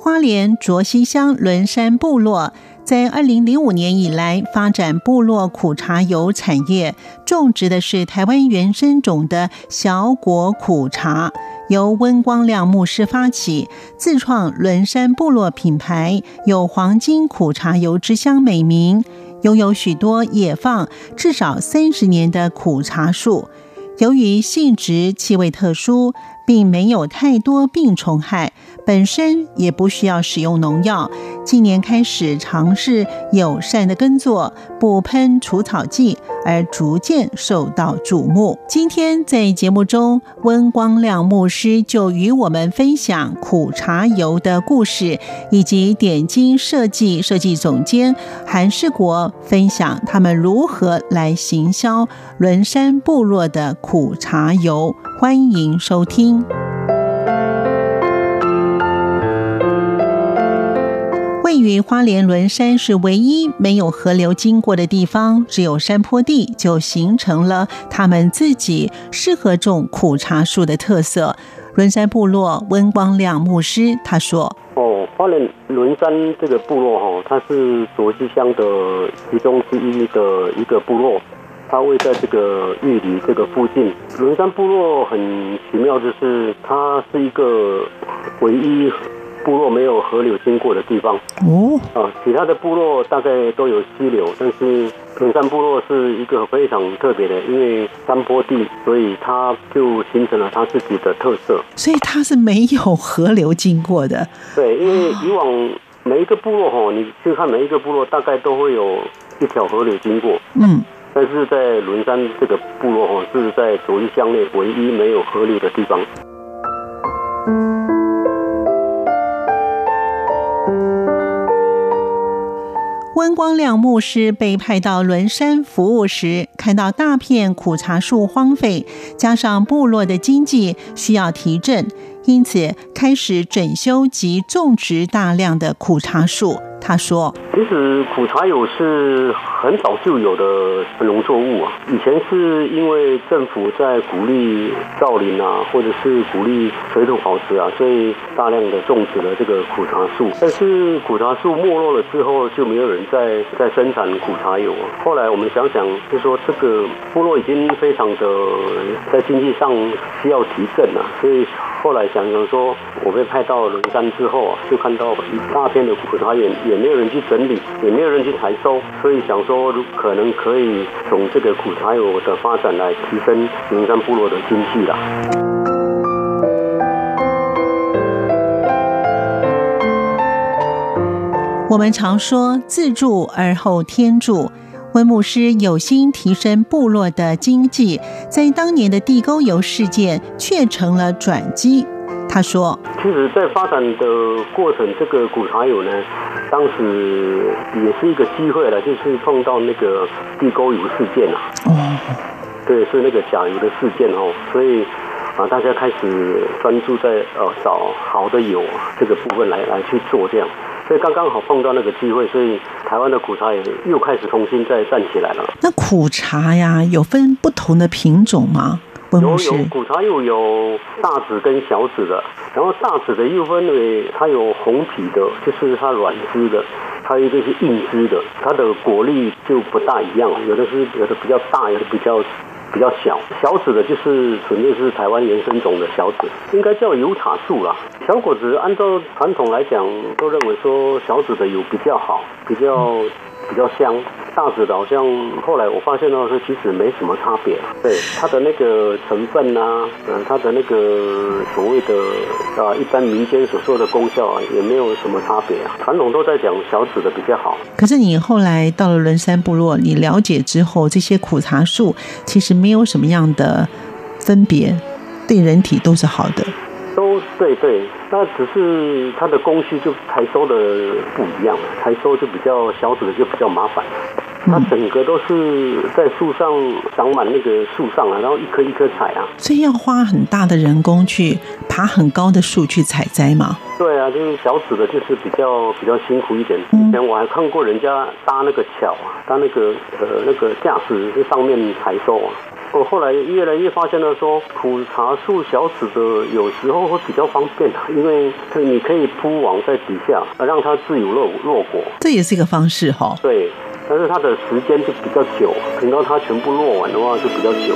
花莲卓溪乡仑山部落在二零零五年以来发展部落苦茶油产业，种植的是台湾原生种的小果苦茶，由温光亮牧师发起，自创仑山部落品牌，有“黄金苦茶油”之乡美名，拥有许多野放至少三十年的苦茶树。由于性质气味特殊，并没有太多病虫害，本身也不需要使用农药。今年开始尝试友善的耕作，不喷除草剂，而逐渐受到瞩目。今天在节目中，温光亮牧师就与我们分享苦茶油的故事，以及点睛设计设计总监韩世国分享他们如何来行销仑山部落的苦茶油。欢迎收听。位于花莲仑山是唯一没有河流经过的地方，只有山坡地，就形成了他们自己适合种苦茶树的特色。仑山部落温光亮牧师他说：“哦，花莲仑山这个部落哈，它是卓溪乡的其中之一的一个部落。”它位在这个玉里这个附近，仑山部落很奇妙，就是它是一个唯一部落没有河流经过的地方。哦，啊，其他的部落大概都有溪流，但是仑山部落是一个非常特别的，因为山坡地，所以它就形成了它自己的特色。所以它是没有河流经过的。对，因为以往每一个部落哈，你去看每一个部落，大概都会有一条河流经过。嗯。但是在仑山这个部落哦，是在左一乡内唯一没有河流的地方。光亮牧师被派到仑山服务时，看到大片苦茶树荒废，加上部落的经济需要提振，因此开始整修及种植大量的苦茶树。他说：“其实苦茶油是很早就有的农作物啊，以前是因为政府在鼓励造林啊，或者是鼓励水土保持啊，所以大量的种植了这个苦茶树。但是苦茶树没落了之后，就没有人再再生产苦茶油啊。后来我们想想，就说这个部落已经非常的在经济上需要提振了啊，所以后来想想说，我被派到仑山之后啊，就看到一大片的苦茶园。”也没有人去整理，也没有人去采收，所以想说，可能可以从这个苦茶油的发展来提升仑山部落的经济啦。我们常说自助而后天助，温牧师有心提升部落的经济，在当年的地沟油事件却成了转机。他说：“其实，在发展的过程，这个苦茶油呢。”当时也是一个机会了，就是碰到那个地沟油事件啊。哦。对，是那个甲油的事件哦，所以啊，大家开始专注在呃找好的油这个部分来来去做这样，所以刚刚好碰到那个机会，所以台湾的苦茶也又开始重新再站起来了。那苦茶呀，有分不同的品种吗？有有古茶又有大籽跟小籽的，然后大籽的又分为它有红皮的，就是它软枝的，还有一个是硬枝的，它的果粒就不大一样，有的是有的比较大，有的比较比较小。小籽的就是纯粹是台湾原生种的小籽，应该叫油茶树啦。小果子按照传统来讲，都认为说小籽的油比较好，比较。比较香，大籽的好像后来我发现到说其实没什么差别，对它的那个成分啊，嗯，它的那个所谓的啊，一般民间所说的功效啊，也没有什么差别啊。传统都在讲小籽的比较好。可是你后来到了仑山部落，你了解之后，这些苦茶树其实没有什么样的分别，对人体都是好的。都对对，那只是它的工序就采收的不一样，采收就比较小籽的就比较麻烦。它整个都是在树上长满那个树上啊，然后一颗一颗采啊。所以要花很大的人工去爬很高的树去采摘吗？对啊，就是小籽的，就是比较比较辛苦一点。以前我还看过人家搭那个桥啊，搭那个呃那个架子在上面采收啊。我后来越来越发现了说，普茶树小籽的有时候会比较方便，因为你可以铺网在底下，让它自由落落果。这也是一个方式哈。对。但是它的时间就比较久，等到它全部落完的话就比较久。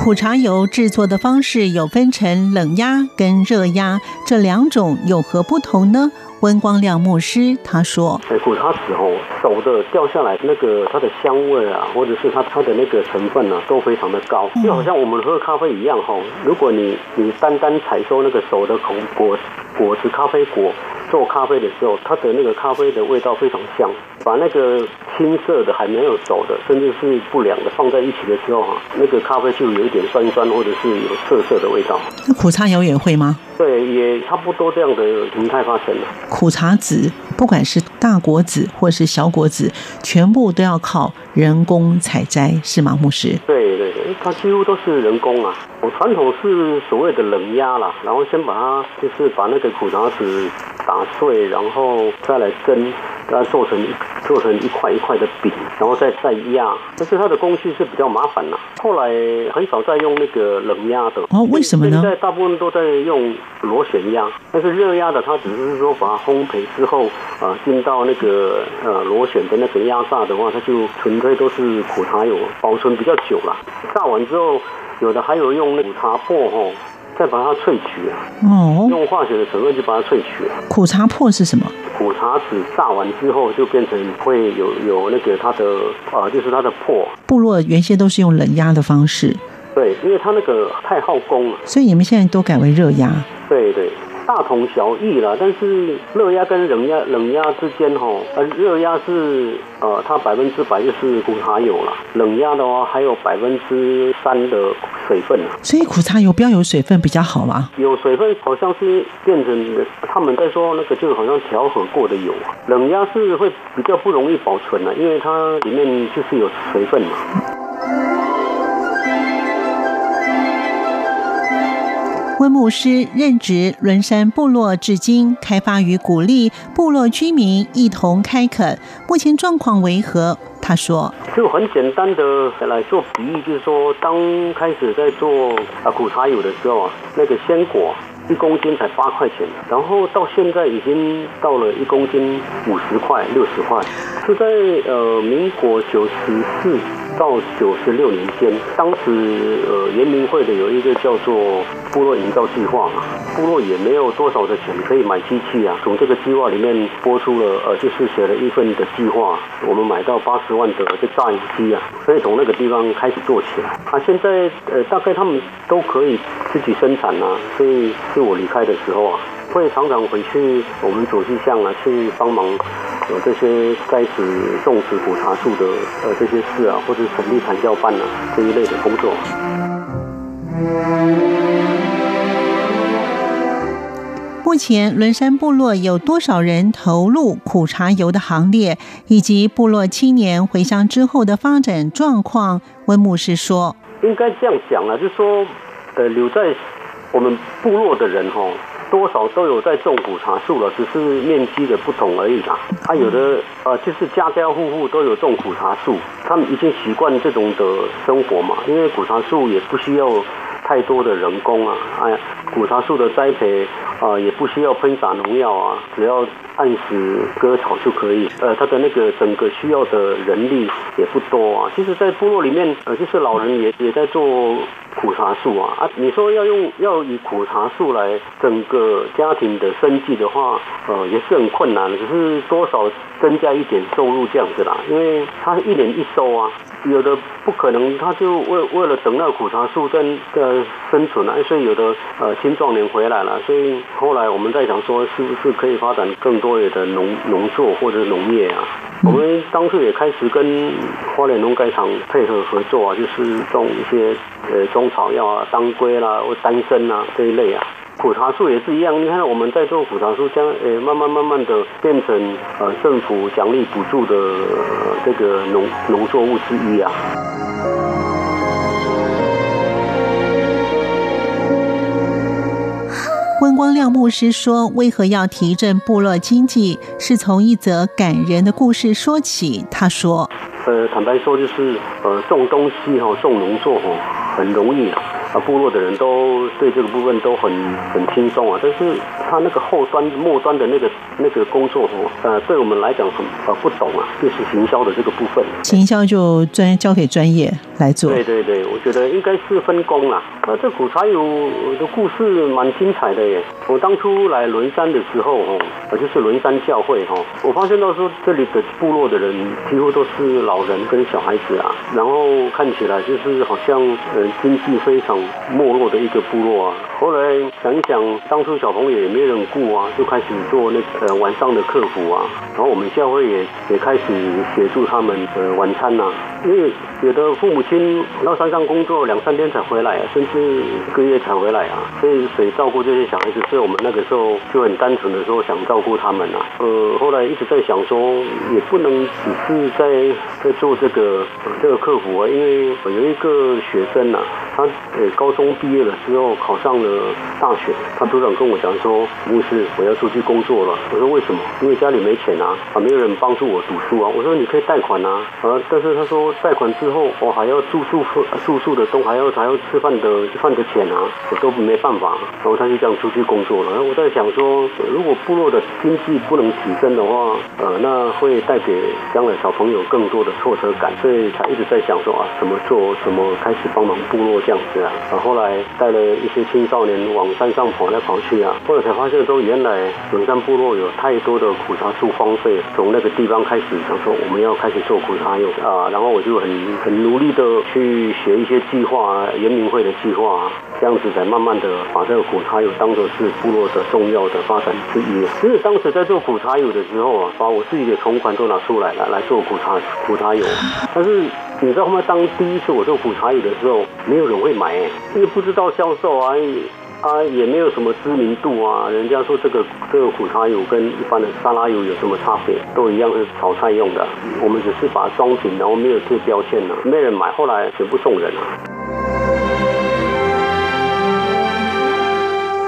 苦茶油制作的方式有分成冷压跟热压这两种，有何不同呢？温光亮牧师他说：“哎，苦茶籽哦，熟的掉下来那个它的香味啊，或者是它它的那个成分啊，都非常的高，就好像我们喝咖啡一样哈。如果你你单单采收那个熟的红果果子咖啡果。”做咖啡的时候，它的那个咖啡的味道非常香。把那个青色的还没有熟的，甚至是不良的放在一起的时候哈，那个咖啡就有一点酸酸或者是有涩涩的味道。那苦茶油也会吗？对，也差不多这样的形态发生了。苦茶籽，不管是大果籽或是小果籽，全部都要靠人工采摘，是吗，牧师？对对对，它几乎都是人工啊。我传统是所谓的冷压啦，然后先把它就是把那个苦茶籽打碎，然后再来蒸，把它做成做成一块一块的饼，然后再再压。但是它的工序是比较麻烦啦。后来很少再用那个冷压的哦，为什么呢？现在大部分都在用螺旋压，但是热压的它只是说把它烘焙之后啊，进到那个呃螺旋的那个压榨的话，它就纯粹都是苦茶油，保存比较久了。榨完之后，有的还有用那苦茶粕吼。再把它萃取啊，哦，用化学的成分去把它萃取啊。苦茶粕是什么？苦茶籽榨完之后就变成会有有那个它的啊，就是它的粕。部落原先都是用冷压的方式，对，因为它那个太耗工了，所以你们现在都改为热压。对对。大同小异啦，但是热压跟冷压冷压之间哈，呃，热压是呃，它百分之百就是苦茶油了，冷压的话还有百分之三的水分。所以苦茶油不要有水分比较好吗？有水分好像是变成他们在说那个就好像调和过的油，冷压是会比较不容易保存了，因为它里面就是有水分嘛。温牧师任职仑山部落至今，开发与鼓励部落居民一同开垦。目前状况为何？他说：“就很简单的来做比喻，就是说，当开始在做啊苦茶油的时候啊，那个鲜果一公斤才八块钱，然后到现在已经到了一公斤五十块、六十块，是在呃民国九十四。”到九十六年间，当时呃，原民会的有一个叫做部落营造计划嘛，部落也没有多少的钱可以买机器啊。从这个计划里面拨出了呃，就是写了一份的计划，我们买到八十万的这榨油机啊，所以从那个地方开始做起来。啊，现在呃，大概他们都可以自己生产啊，所以是我离开的时候啊，会常常回去我们左溪乡啊去帮忙。有这些栽植、种植古茶树的呃这些事啊，或者成立产教办啊这一类的工作。目前仑山部落有多少人投入苦茶油的行列，以及部落青年回乡之后的发展状况？温牧师说：“应该这样讲啊，就是说，呃，留在我们部落的人哈。”多少都有在种苦茶树了，只是面积的不同而已啦。他有的呃，就是家家户户都有种苦茶树，他们已经习惯这种的生活嘛。因为苦茶树也不需要太多的人工啊，哎，古茶树的栽培啊，也不需要喷洒农药啊，只要按时割草就可以。呃，它的那个整个需要的人力也不多啊。其实，在部落里面，呃，就是老人也也在做。苦茶树啊啊！你说要用要以苦茶树来整个家庭的生计的话，呃，也是很困难。只是多少增加一点收入这样子啦，因为他一年一收啊，有的不可能，他就为为了等那苦茶树在的生存啊，所以有的呃青壮年回来了，所以后来我们在想说，是不是可以发展更多的农农作或者农业啊？我们当初也开始跟花莲农改场配合合作啊，就是种一些呃中草药啊，当归啦或丹参啊这一类啊。苦茶树也是一样，你看我们在做苦茶树，将呃慢慢慢慢的变成呃政府奖励补助的这个农农作物之一啊。温光亮牧师说：“为何要提振部落经济？是从一则感人的故事说起。”他说：“呃，坦白说，就是呃种东西哈，种农作物，很容易啊。”啊，部落的人都对这个部分都很很轻松啊，但是他那个后端末端的那个那个工作哦，呃，对我们来讲很呃不懂啊，就是行销的这个部分。行销就专交给专业来做。对对对，我觉得应该是分工啦。那这苦茶油的故事蛮精彩的耶。我当初来轮山的时候哦，就是轮山教会哦，我发现到说这里的部落的人几乎都是老人跟小孩子啊，然后看起来就是好像呃经济非常。没落的一个部落啊，后来想一想，当初小朋友也没人顾啊，就开始做那个呃晚上的客服啊，然后我们教会也也开始协助他们的晚餐呐、啊，因为有的父母亲到山上工作两三天才回来啊，甚至一个月才回来啊，所以谁照顾这些小孩子？所以我们那个时候就很单纯的说想照顾他们啊，呃，后来一直在想说，也不能只是在在做这个这个客服啊，因为有一个学生呐、啊，他呃。高中毕业了之后考上了大学，他组长跟我讲说：“牧师，我要出去工作了。”我说：“为什么？”因为家里没钱啊，啊，没有人帮助我读书啊。我说：“你可以贷款啊，啊，但是他说贷款之后，我还要住宿、住宿的东，还要还要吃饭的饭的钱啊，我都没办法。”然后他就这样出去工作了。然后我在想说，如果部落的经济不能提升的话，呃，那会带给将来小朋友更多的挫折感，所以才一直在想说啊，怎么做，怎么开始帮忙部落这样子啊。啊后来带了一些青少年往山上跑来跑去啊，后来才发现说，原来仑山部落有太多的苦茶树荒废，从那个地方开始想说我们要开始做苦茶油啊，然后我就很很努力的去写一些计划啊，原民会的计划啊，这样子才慢慢的把这个苦茶油当作是部落的重要的发展之一。其实当时在做苦茶油的时候啊，把我自己的存款都拿出来了来做苦茶苦茶油，但是。你知道吗？当第一次我做苦茶油的时候，没有人会买，因为不知道销售啊，啊也没有什么知名度啊。人家说这个这个苦茶油跟一般的沙拉油有什么差别？都一样是炒菜用的。我们只是把它装瓶，然后没有贴标签呢，没人买。后来全部送人了。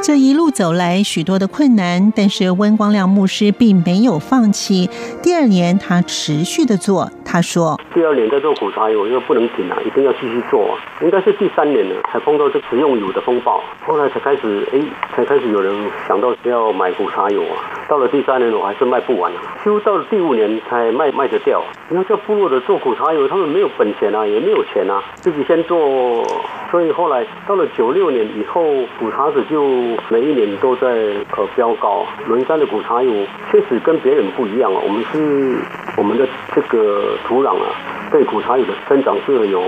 这一路走来，许多的困难，但是温光亮牧师并没有放弃。第二年，他持续的做。他说：“第二年在做苦茶油，因为不能停啊，一定要继续做啊。应该是第三年了，才碰到这食用油的风暴，后来才开始，哎，才开始有人想到要买苦茶油啊。到了第三年，我还是卖不完啊，几乎到了第五年才卖卖得掉。你要叫部落的做苦茶油，他们没有本钱啊，也没有钱啊，自己先做。所以后来到了九六年以后，苦茶籽就每一年都在呃飙高。仑山的苦茶油确实跟别人不一样啊，我们是我们的这个。”土壤啊，对苦茶油的生长是有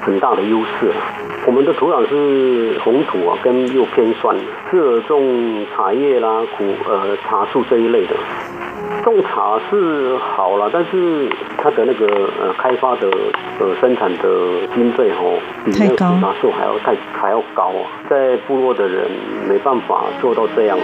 很大的优势。我们的土壤是红土啊，跟又偏酸，适合种茶叶啦、苦呃茶树这一类的。种茶是好了，但是它的那个呃开发的呃生产的经费哦，比那个苦茶树还要太还要高啊，在部落的人没办法做到这样。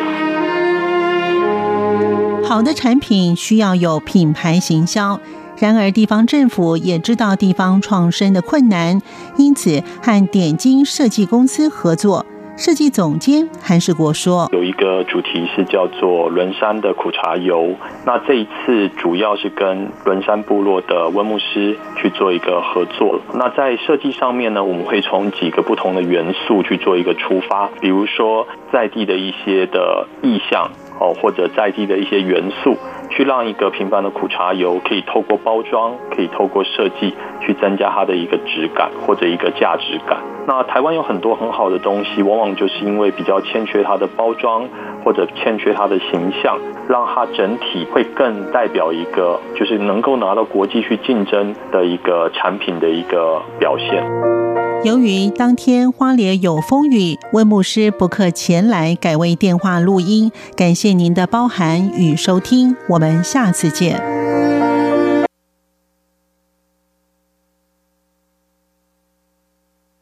好的产品需要有品牌行销。然而，地方政府也知道地方创生的困难，因此和点睛设计公司合作。设计总监韩世国说：“有一个主题是叫做仑山的苦茶油。那这一次主要是跟仑山部落的温牧师去做一个合作。那在设计上面呢，我们会从几个不同的元素去做一个出发，比如说在地的一些的意象哦，或者在地的一些元素。”去让一个平凡的苦茶油可以透过包装，可以透过设计去增加它的一个质感或者一个价值感。那台湾有很多很好的东西，往往就是因为比较欠缺它的包装或者欠缺它的形象，让它整体会更代表一个就是能够拿到国际去竞争的一个产品的一个表现。由于当天花莲有风雨，温牧师不克前来，改为电话录音。感谢您的包涵与收听，我们下次见。